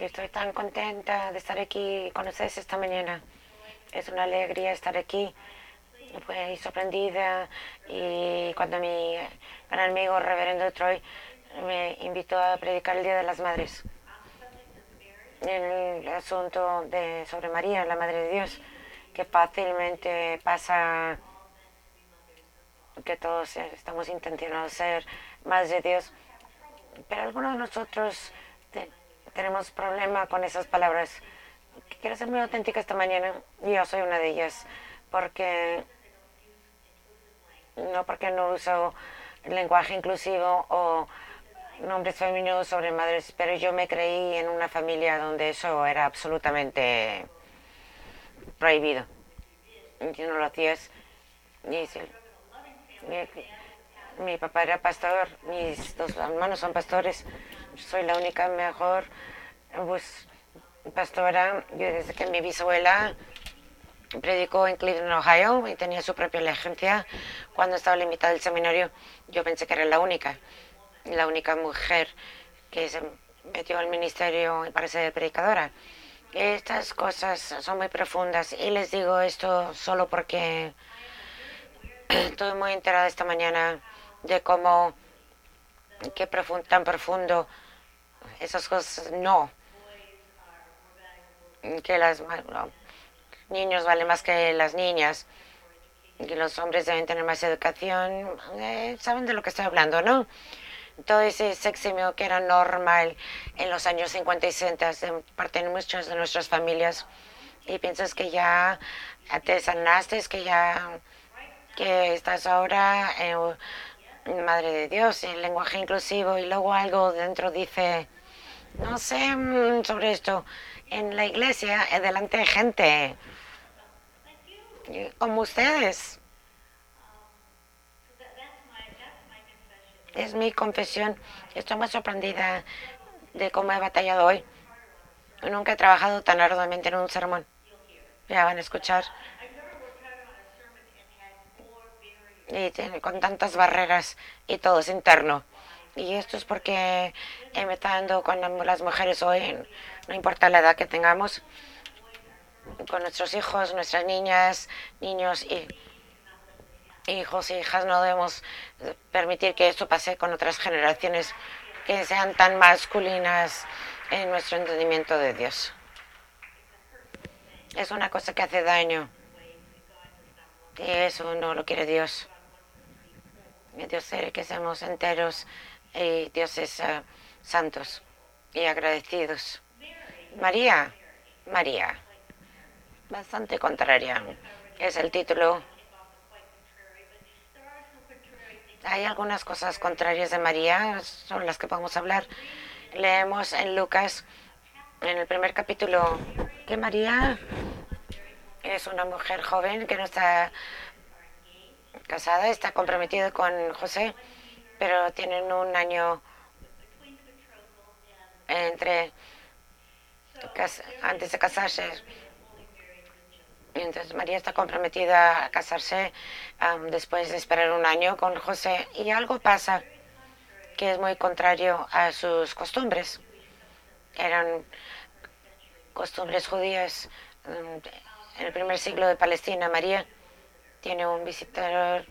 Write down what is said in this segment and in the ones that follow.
Estoy tan contenta de estar aquí con ustedes esta mañana. Es una alegría estar aquí. Fui sorprendida y cuando mi gran amigo Reverendo Troy me invitó a predicar el Día de las Madres el asunto de sobre María, la Madre de Dios, que fácilmente pasa que todos estamos intentando ser más de Dios, pero algunos de nosotros tenemos problema con esas palabras. Quiero ser muy auténtica esta mañana yo soy una de ellas, porque no porque no uso lenguaje inclusivo o nombres femeninos sobre madres, pero yo me creí en una familia donde eso era absolutamente prohibido. Y no lo hacías. mi, mi, papá era pastor, mis dos hermanos son pastores, soy la única mejor pues, pastora. Yo desde que mi bisabuela predicó en Cleveland, Ohio, y tenía su propia agencia. Cuando estaba la mitad del seminario, yo pensé que era la única la única mujer que se metió al ministerio para ser predicadora. Estas cosas son muy profundas y les digo esto solo porque estoy muy enterada esta mañana de cómo, qué tan profundo esas cosas no. Que los niños valen más que las niñas, que los hombres deben tener más educación. Eh, Saben de lo que estoy hablando, ¿no? todo ese seximio que era normal en los años 50 y 60 de parte de muchas de nuestras familias y piensas que ya te sanaste, que ya que estás ahora en Madre de Dios, en lenguaje inclusivo y luego algo dentro dice, no sé mm, sobre esto, en la iglesia, delante de gente como ustedes. Es mi confesión. Estoy muy sorprendida de cómo he batallado hoy. Nunca he trabajado tan arduamente en un sermón. Ya van a escuchar. Y con tantas barreras y todo es interno. Y esto es porque he metido con las mujeres hoy, no importa la edad que tengamos, con nuestros hijos, nuestras niñas, niños y hijos e hijas, no debemos permitir que esto pase con otras generaciones que sean tan masculinas en nuestro entendimiento de Dios. Es una cosa que hace daño. Y eso no lo quiere Dios. Dios quiere que seamos enteros y dioses uh, santos y agradecidos. María, María, bastante contraria. Es el título hay algunas cosas contrarias de María, son las que podemos hablar. Leemos en Lucas, en el primer capítulo, que María es una mujer joven que no está casada, está comprometida con José, pero tienen un año entre antes de casarse entonces María está comprometida a casarse después de esperar un año con José y algo pasa que es muy contrario a sus costumbres. Eran costumbres judías en el primer siglo de Palestina. María tiene un visitador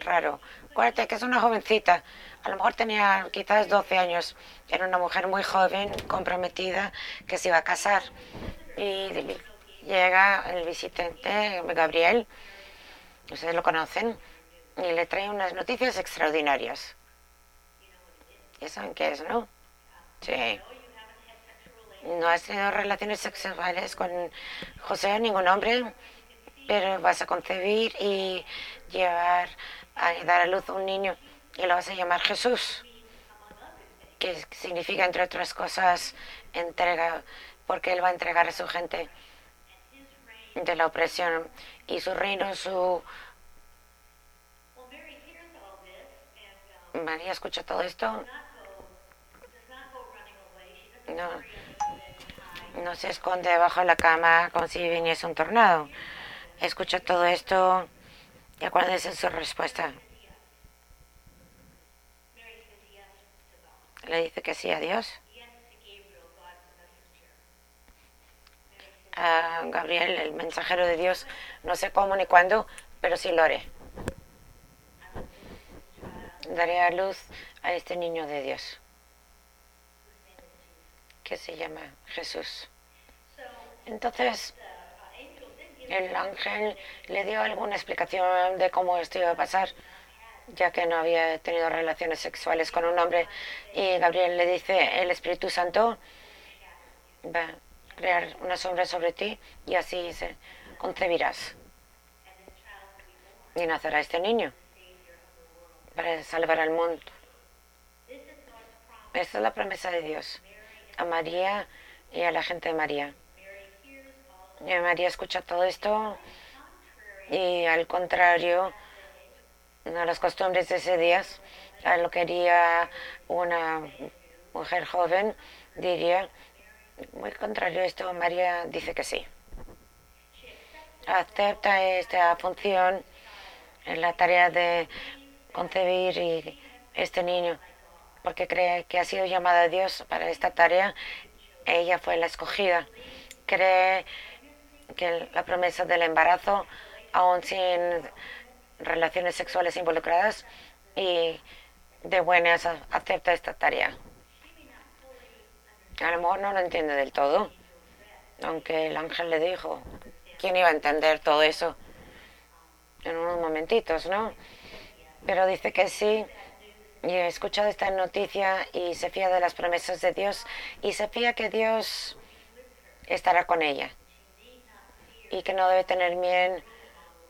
raro. Acuérdate que es una jovencita. A lo mejor tenía quizás 12 años. Era una mujer muy joven, comprometida, que se iba a casar. Y llega el visitante Gabriel, ustedes lo conocen, y le trae unas noticias extraordinarias. ¿Ya saben qué es, no? Sí. No has tenido relaciones sexuales con José, ningún hombre, pero vas a concebir y llevar a dar a luz a un niño y lo vas a llamar Jesús, que significa, entre otras cosas, entrega, porque él va a entregar a su gente de la opresión y su reino, su... María escucha todo esto. No, no se esconde debajo de la cama como si viniese un tornado. Escucha todo esto y acuérdense de su respuesta. Le dice que sí a Dios. a Gabriel, el mensajero de Dios. No sé cómo ni cuándo, pero sí lo haré. Daré a luz a este niño de Dios, que se llama Jesús. Entonces, el ángel le dio alguna explicación de cómo esto iba a pasar, ya que no había tenido relaciones sexuales con un hombre. Y Gabriel le dice, el Espíritu Santo va a crear una sombra sobre ti y así se concebirás. Y nacerá este niño para salvar al mundo. Esta es la promesa de Dios a María y a la gente de María. María escucha todo esto y al contrario a las costumbres de ese día, a lo que haría una mujer joven, diría, muy contrario a esto, María dice que sí. Acepta esta función en la tarea de concebir este niño, porque cree que ha sido llamada a Dios para esta tarea. Ella fue la escogida. Cree que la promesa del embarazo, aún sin relaciones sexuales involucradas, y de buenas acepta esta tarea. A lo mejor no lo entiende del todo, aunque el ángel le dijo, ¿quién iba a entender todo eso? En unos momentitos, ¿no? pero dice que sí. Y he escuchado esta noticia y se fía de las promesas de Dios y se fía que Dios estará con ella y que no debe tener miedo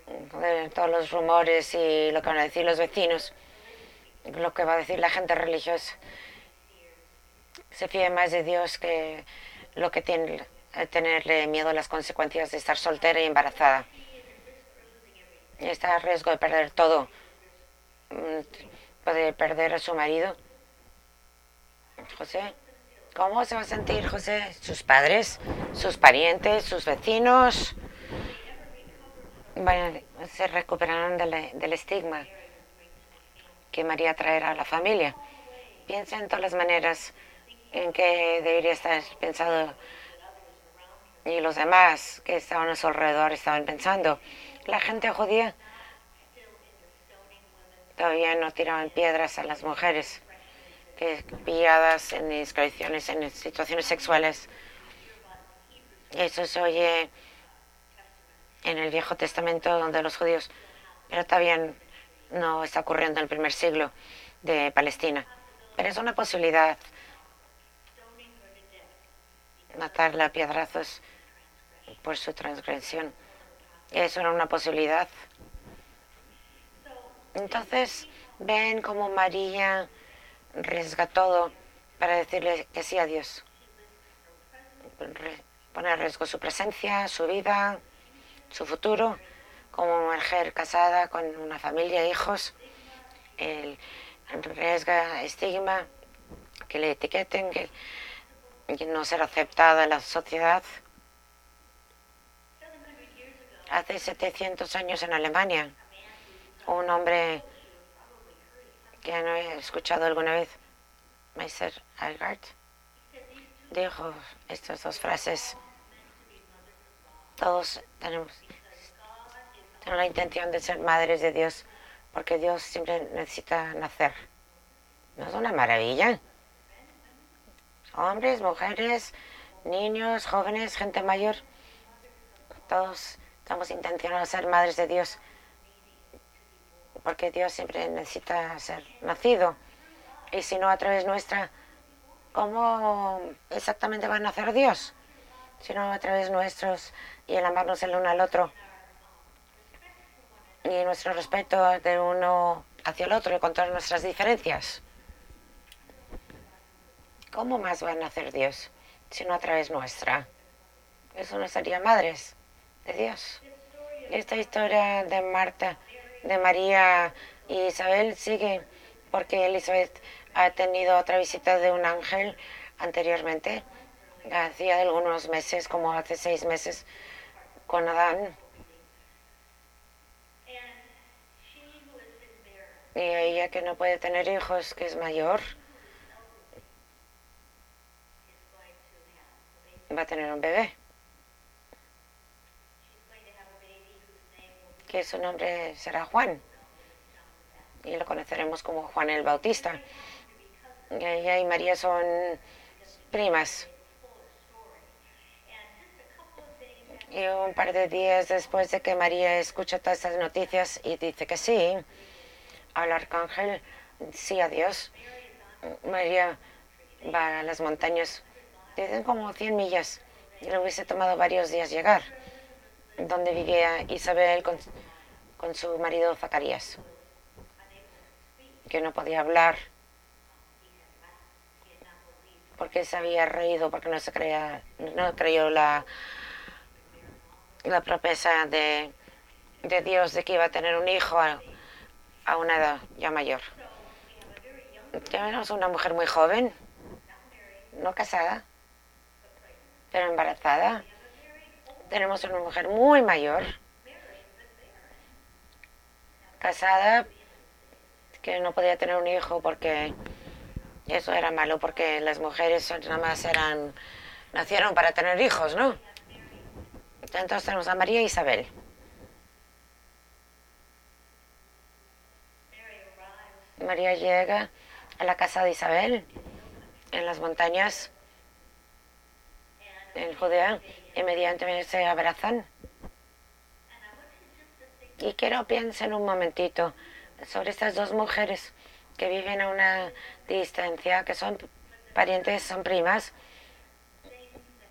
de todos los rumores y lo que van a decir los vecinos, lo que va a decir la gente religiosa. Se fía más de Dios que lo que tiene tenerle miedo a las consecuencias de estar soltera y embarazada. Está a riesgo de perder todo puede perder a su marido. José, ¿cómo se va a sentir José? ¿Sus padres? ¿Sus parientes? ¿Sus vecinos? Bueno, se recuperarán del, estigma que María traerá a la familia. Piensa en todas las maneras en que debería estar pensado y los demás que estaban a su alrededor estaban pensando. La gente judía todavía no tiraban piedras a las mujeres que pilladas en inscripciones en situaciones sexuales. Eso se oye en el Viejo Testamento donde los judíos, pero todavía no está ocurriendo en el primer siglo de Palestina. Pero es una posibilidad matarla a piedrazos por su transgresión. Eso era una posibilidad. Entonces ven como María arriesga todo para decirle que sí a Dios. Pone en riesgo su presencia, su vida, su futuro, como mujer casada con una familia, hijos. El, arriesga estigma, que le etiqueten, que, que no ser aceptada en la sociedad. Hace 700 años en Alemania un hombre que no he escuchado alguna vez, Meister Algard, dijo estas dos frases. Todos tenemos, tenemos la intención de ser madres de Dios, porque Dios siempre necesita nacer. ¿No es una maravilla? Hombres, mujeres, niños, jóvenes, gente mayor, todos estamos intencionados de ser madres de Dios porque Dios siempre necesita ser nacido. Y si no a través nuestra, ¿cómo exactamente va a nacer Dios? Si no a través nuestros y el amarnos el uno al otro. Y nuestro respeto de uno hacia el otro y con todas nuestras diferencias. ¿Cómo más va a nacer Dios si no a través nuestra? Eso no sería madres de Dios. Esta historia de Marta de María y Isabel sigue porque Elizabeth ha tenido otra visita de un ángel anteriormente, hacía algunos meses, como hace seis meses, con Adán. Y ella que no puede tener hijos, que es mayor, va a tener un bebé. Que su nombre será Juan. Y lo conoceremos como Juan el Bautista. Y ella y María son primas. Y un par de días después de que María escucha todas estas noticias y dice que sí, al arcángel, sí a Dios, María va a las montañas, dicen como 100 millas, y le hubiese tomado varios días llegar, donde vivía Isabel con, con su marido Zacarías, que no podía hablar. Porque se había reído, porque no se creía, no creyó la la promesa de, de, Dios de que iba a tener un hijo a, a una edad ya mayor. Tenemos una mujer muy joven, no casada, pero embarazada. Tenemos una mujer muy mayor, casada, que no podía tener un hijo porque eso era malo, porque las mujeres nada más eran, nacieron para tener hijos, ¿no? Entonces tenemos a María e Isabel. María llega a la casa de Isabel en las montañas en Judea. Inmediatamente se abrazan. Y quiero pensar un momentito sobre estas dos mujeres que viven a una distancia, que son parientes, son primas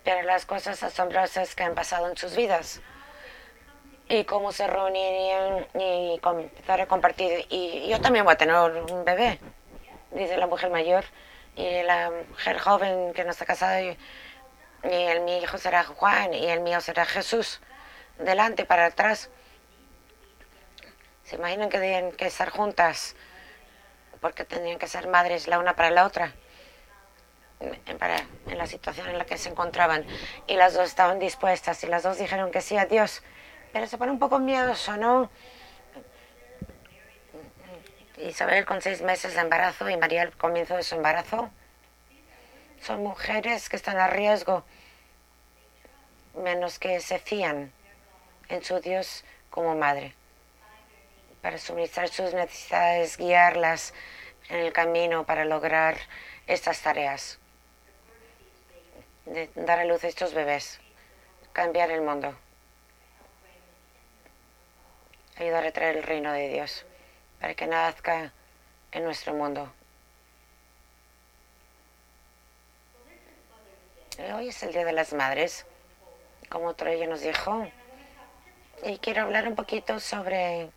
pero las cosas asombrosas que han pasado en sus vidas y cómo se reunirían y empezar a compartir. Y yo también voy a tener un bebé, dice la mujer mayor, y la mujer joven que no está casada, y, el, mi hijo será Juan y el mío será Jesús, delante para atrás. ¿Se imaginan que tienen que estar juntas? Porque tendrían que ser madres la una para la otra en la situación en la que se encontraban. Y las dos estaban dispuestas y las dos dijeron que sí a Dios, pero se pone un poco miedoso, ¿no? Isabel con seis meses de embarazo y María al comienzo de su embarazo son mujeres que están a riesgo, menos que se fían en su Dios como madre, para suministrar sus necesidades, guiarlas en el camino para lograr estas tareas de dar a luz a estos bebés, cambiar el mundo, ayudar a traer el reino de Dios para que nazca en nuestro mundo. Hoy es el Día de las Madres, como otro ella nos dijo, y quiero hablar un poquito sobre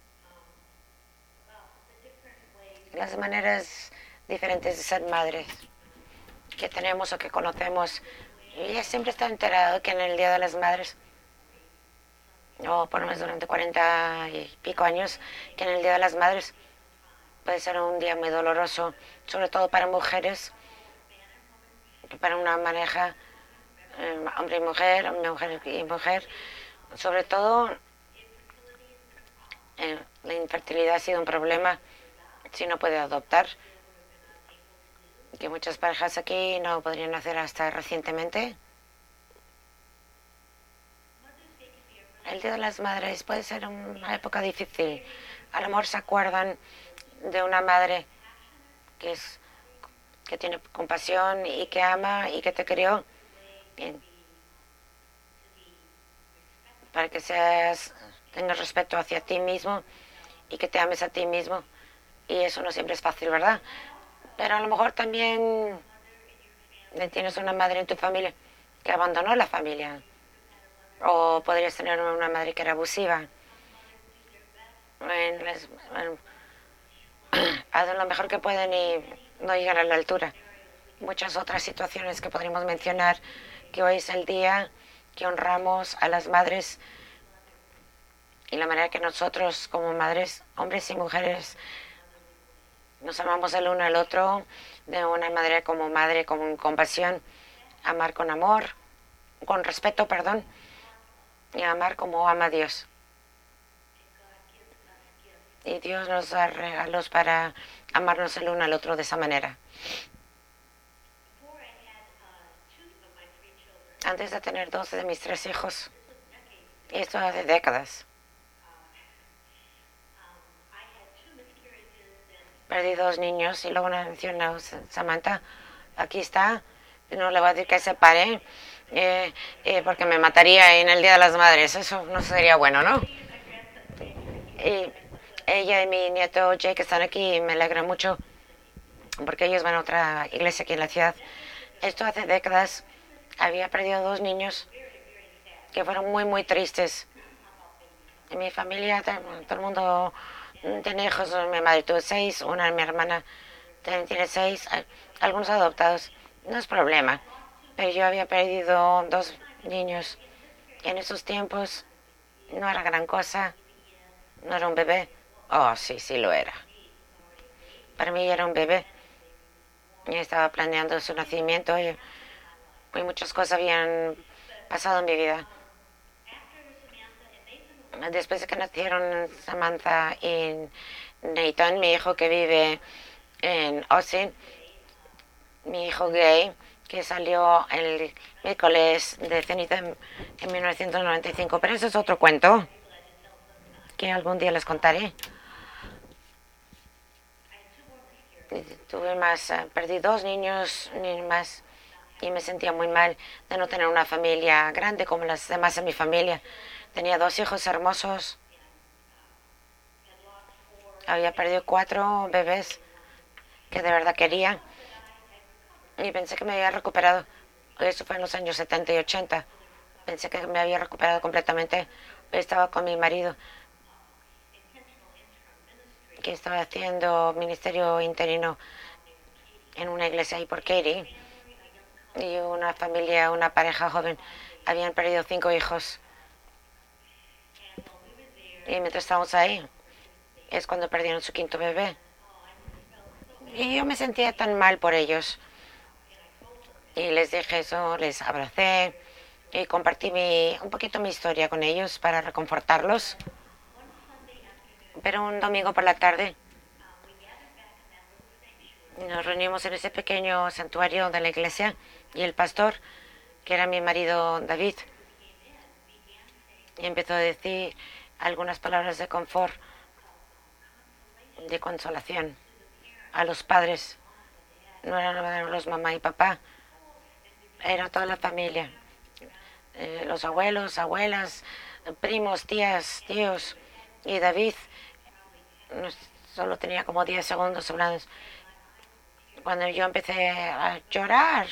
las maneras diferentes de ser madres que tenemos o que conocemos ella siempre está enterada que en el Día de las Madres, o por lo menos durante 40 y pico años, que en el Día de las Madres puede ser un día muy doloroso, sobre todo para mujeres, para una maneja eh, hombre y mujer, mujer y mujer. Sobre todo, eh, la infertilidad ha sido un problema si no puede adoptar que muchas parejas aquí no podrían hacer hasta recientemente. El Día de las Madres puede ser una época difícil. A lo mejor se acuerdan de una madre que es que tiene compasión y que ama y que te crió para que seas tengas respeto hacia ti mismo y que te ames a ti mismo y eso no siempre es fácil, ¿verdad? Pero a lo mejor también tienes una madre en tu familia que abandonó la familia. O podrías tener una madre que era abusiva. hacen lo mejor que pueden y no llegan a la altura. Muchas otras situaciones que podríamos mencionar, que hoy es el día que honramos a las madres y la manera que nosotros como madres, hombres y mujeres, nos amamos el uno al otro de una manera como madre, con compasión, amar con amor, con respeto, perdón, y amar como ama Dios. Y Dios nos da regalos para amarnos el uno al otro de esa manera. Antes de tener dos de mis tres hijos, y esto hace décadas, perdí dos niños y luego una mencionó Samantha. Aquí está. No le voy a decir que se pare eh, eh, porque me mataría en el Día de las Madres. Eso no sería bueno, ¿no? Y ella y mi nieto Jake están aquí y me alegra mucho porque ellos van a otra iglesia aquí en la ciudad. Esto hace décadas había perdido dos niños que fueron muy, muy tristes. En mi familia, todo el mundo tiene hijos. Mi madre tuvo seis, una mi hermana también tiene seis, algunos adoptados. No es problema. Pero yo había perdido dos niños. En esos tiempos no era gran cosa. No era un bebé. Oh, sí, sí lo era. Para mí era un bebé. Y estaba planeando su nacimiento y, y muchas cosas habían pasado en mi vida. Después de que nacieron Samantha y Nathan, mi hijo que vive en Austin, mi hijo gay, que salió el miércoles de ceniza en, 1995. Pero eso es otro cuento que algún día les contaré. Tuve más, eh, perdí dos niños ni más y me sentía muy mal de no tener una familia grande como las demás de mi familia. Tenía dos hijos hermosos. Había perdido cuatro bebés que de verdad quería. Y pensé que me había recuperado. Eso fue en los años 70 y 80. Pensé que me había recuperado completamente. Estaba con mi marido, que estaba haciendo ministerio interino en una iglesia ahí por Katie. Y una familia, una pareja joven, habían perdido cinco hijos. Y mientras estábamos ahí, es cuando perdieron su quinto bebé. Y yo me sentía tan mal por ellos. Y les dije eso, les abracé y compartí un poquito mi historia con ellos para reconfortarlos. Pero un domingo por la tarde nos reunimos en ese pequeño santuario de la iglesia y el pastor, que era mi marido David, empezó a decir algunas palabras de confort, de consolación a los padres. No eran los mamá y papá, era toda la familia. Eh, los abuelos, abuelas, primos, tías, tíos. Y David solo tenía como 10 segundos hablando. Cuando yo empecé a llorar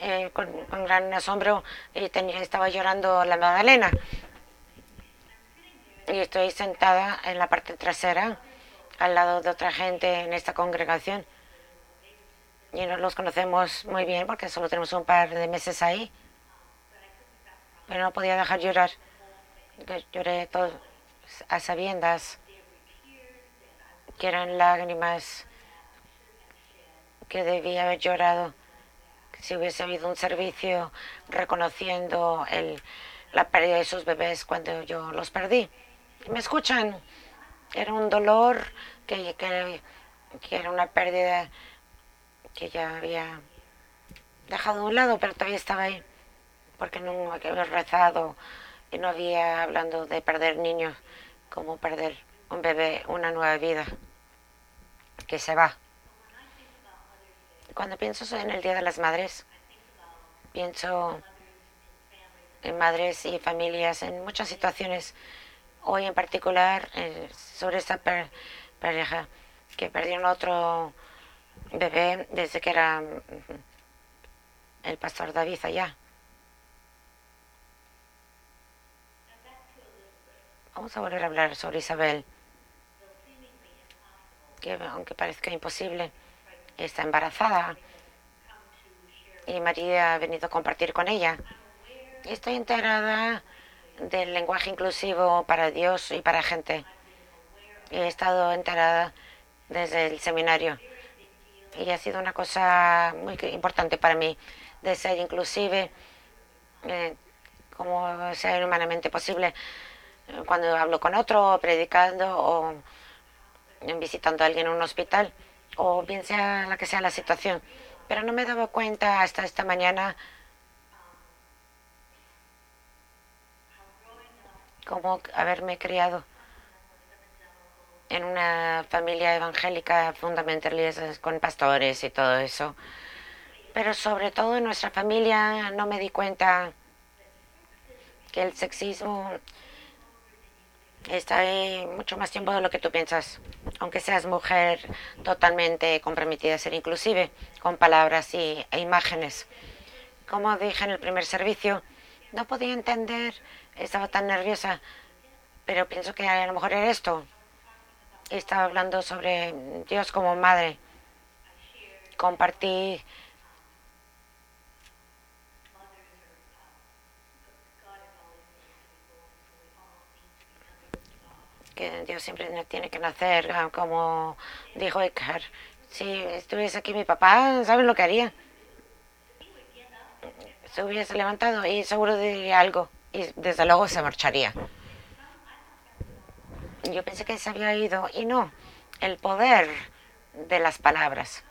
eh, con, gran asombro, y tenía, estaba llorando la Magdalena y estoy sentada en la parte trasera al lado de otra gente en esta congregación. Y no los conocemos muy bien porque solo tenemos un par de meses ahí. Pero no podía dejar llorar. Lloré todo a sabiendas que eran lágrimas que debía haber llorado si hubiese habido un servicio reconociendo la pérdida de sus bebés cuando yo los perdí me escuchan. Era un dolor que, que, era una pérdida que ya había dejado a un lado, pero todavía estaba ahí, porque no había rezado y no había hablando de perder niños, como perder un bebé, una nueva vida que se va. Cuando pienso en el Día de las Madres, pienso en madres y familias en muchas situaciones hoy en particular eh, sobre esta pareja que perdieron otro bebé desde que era el pastor David allá. Vamos a volver a hablar sobre Isabel, que aunque parezca imposible, está embarazada y María ha venido a compartir con ella. Estoy enterada del lenguaje inclusivo para Dios y para gente. He estado enterada desde el seminario y ha sido una cosa muy importante para mí de ser inclusive eh, como sea humanamente posible cuando hablo con otro, predicando o visitando a alguien en un hospital o bien sea la que sea la situación. Pero no me dado cuenta hasta esta mañana como haberme criado en una familia evangélica fundamentalista con pastores y todo eso. Pero sobre todo en nuestra familia no me di cuenta que el sexismo está ahí mucho más tiempo de lo que tú piensas, aunque seas mujer totalmente comprometida a ser inclusive, con palabras y, e imágenes. Como dije en el primer servicio, no podía entender, estaba tan nerviosa, pero pienso que a lo mejor era esto. Estaba hablando sobre Dios como madre. Compartí que Dios siempre tiene que nacer, ah, como dijo Eckhart. Si estuviese aquí mi papá, ¿sabes lo que haría? Se hubiese levantado y seguro diría algo y desde luego se marcharía. Yo pensé que se había ido y no, el poder de las palabras,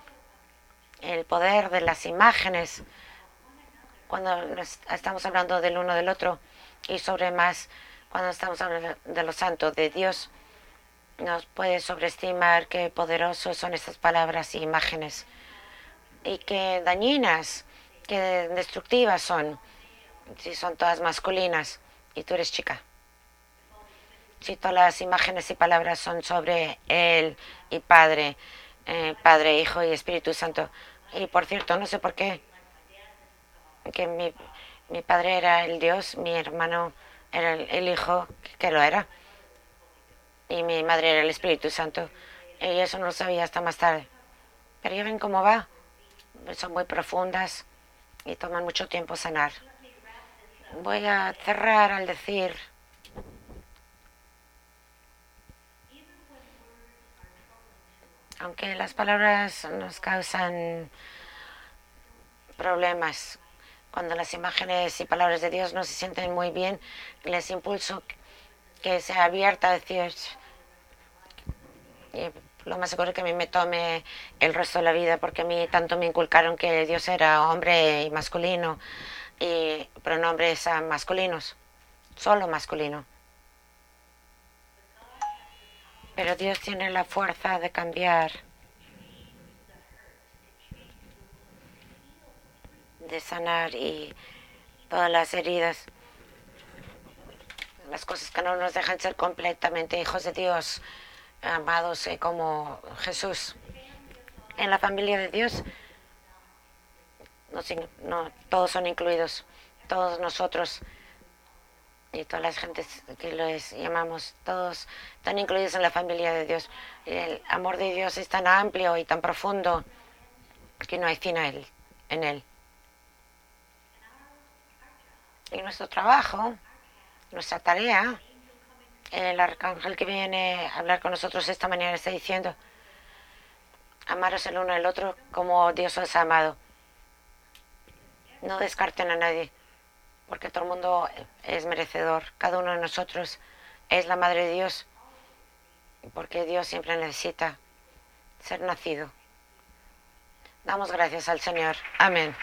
el poder de las imágenes, cuando estamos hablando del uno del otro y sobre más cuando estamos hablando de los santos de Dios, nos puede sobreestimar qué poderosos son estas palabras y imágenes y qué dañinas, qué destructivas son, si son todas masculinas y tú eres chica. Si todas las imágenes y palabras son sobre Él y Padre, eh, Padre, Hijo y Espíritu Santo. Y por cierto, no sé por qué, que mi, mi padre era el Dios, mi hermano era el, Hijo que lo era. Y mi madre era el Espíritu Santo. Y eso no lo sabía hasta más tarde. Pero ya ven cómo va. Son muy profundas y toman mucho tiempo sanar. Voy a cerrar al decir. Aunque las palabras nos causan problemas cuando las imágenes y palabras de Dios no se sienten muy bien, les impulso que sea abierta a decir, lo más seguro es que a mí me tome el resto de la vida, porque a mí tanto me inculcaron que Dios era hombre y masculino, y pronombres masculinos, solo masculino. Pero Dios tiene la fuerza de cambiar de sanar y todas las heridas, las cosas que no nos dejan ser completamente hijos de Dios, amados eh, como Jesús. En la familia de Dios, no, todos son incluidos, todos nosotros y todas las gentes que les llamamos, todos están incluidos en la familia de Dios. El amor de Dios es tan amplio y tan profundo que no hay fin a él, en él. Y nuestro trabajo, nuestra tarea, el arcángel que viene a hablar con nosotros esta mañana está diciendo, amaros el uno al otro como Dios os ha amado. No descarten a nadie, porque todo el mundo es merecedor. Cada uno de nosotros es la madre de Dios, porque Dios siempre necesita ser nacido. Damos gracias al Señor. Amén.